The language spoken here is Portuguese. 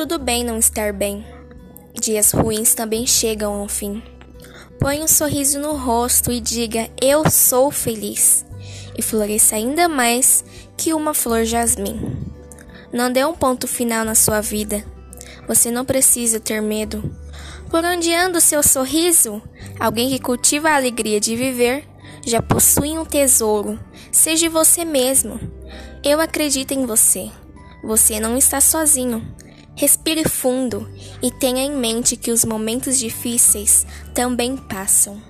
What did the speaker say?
tudo bem não estar bem. Dias ruins também chegam ao fim. Põe um sorriso no rosto e diga: Eu sou feliz. E floresça ainda mais que uma flor jasmim. Não dê um ponto final na sua vida. Você não precisa ter medo. Por onde anda o seu sorriso? Alguém que cultiva a alegria de viver já possui um tesouro. Seja você mesmo. Eu acredito em você. Você não está sozinho. Respire fundo e tenha em mente que os momentos difíceis também passam.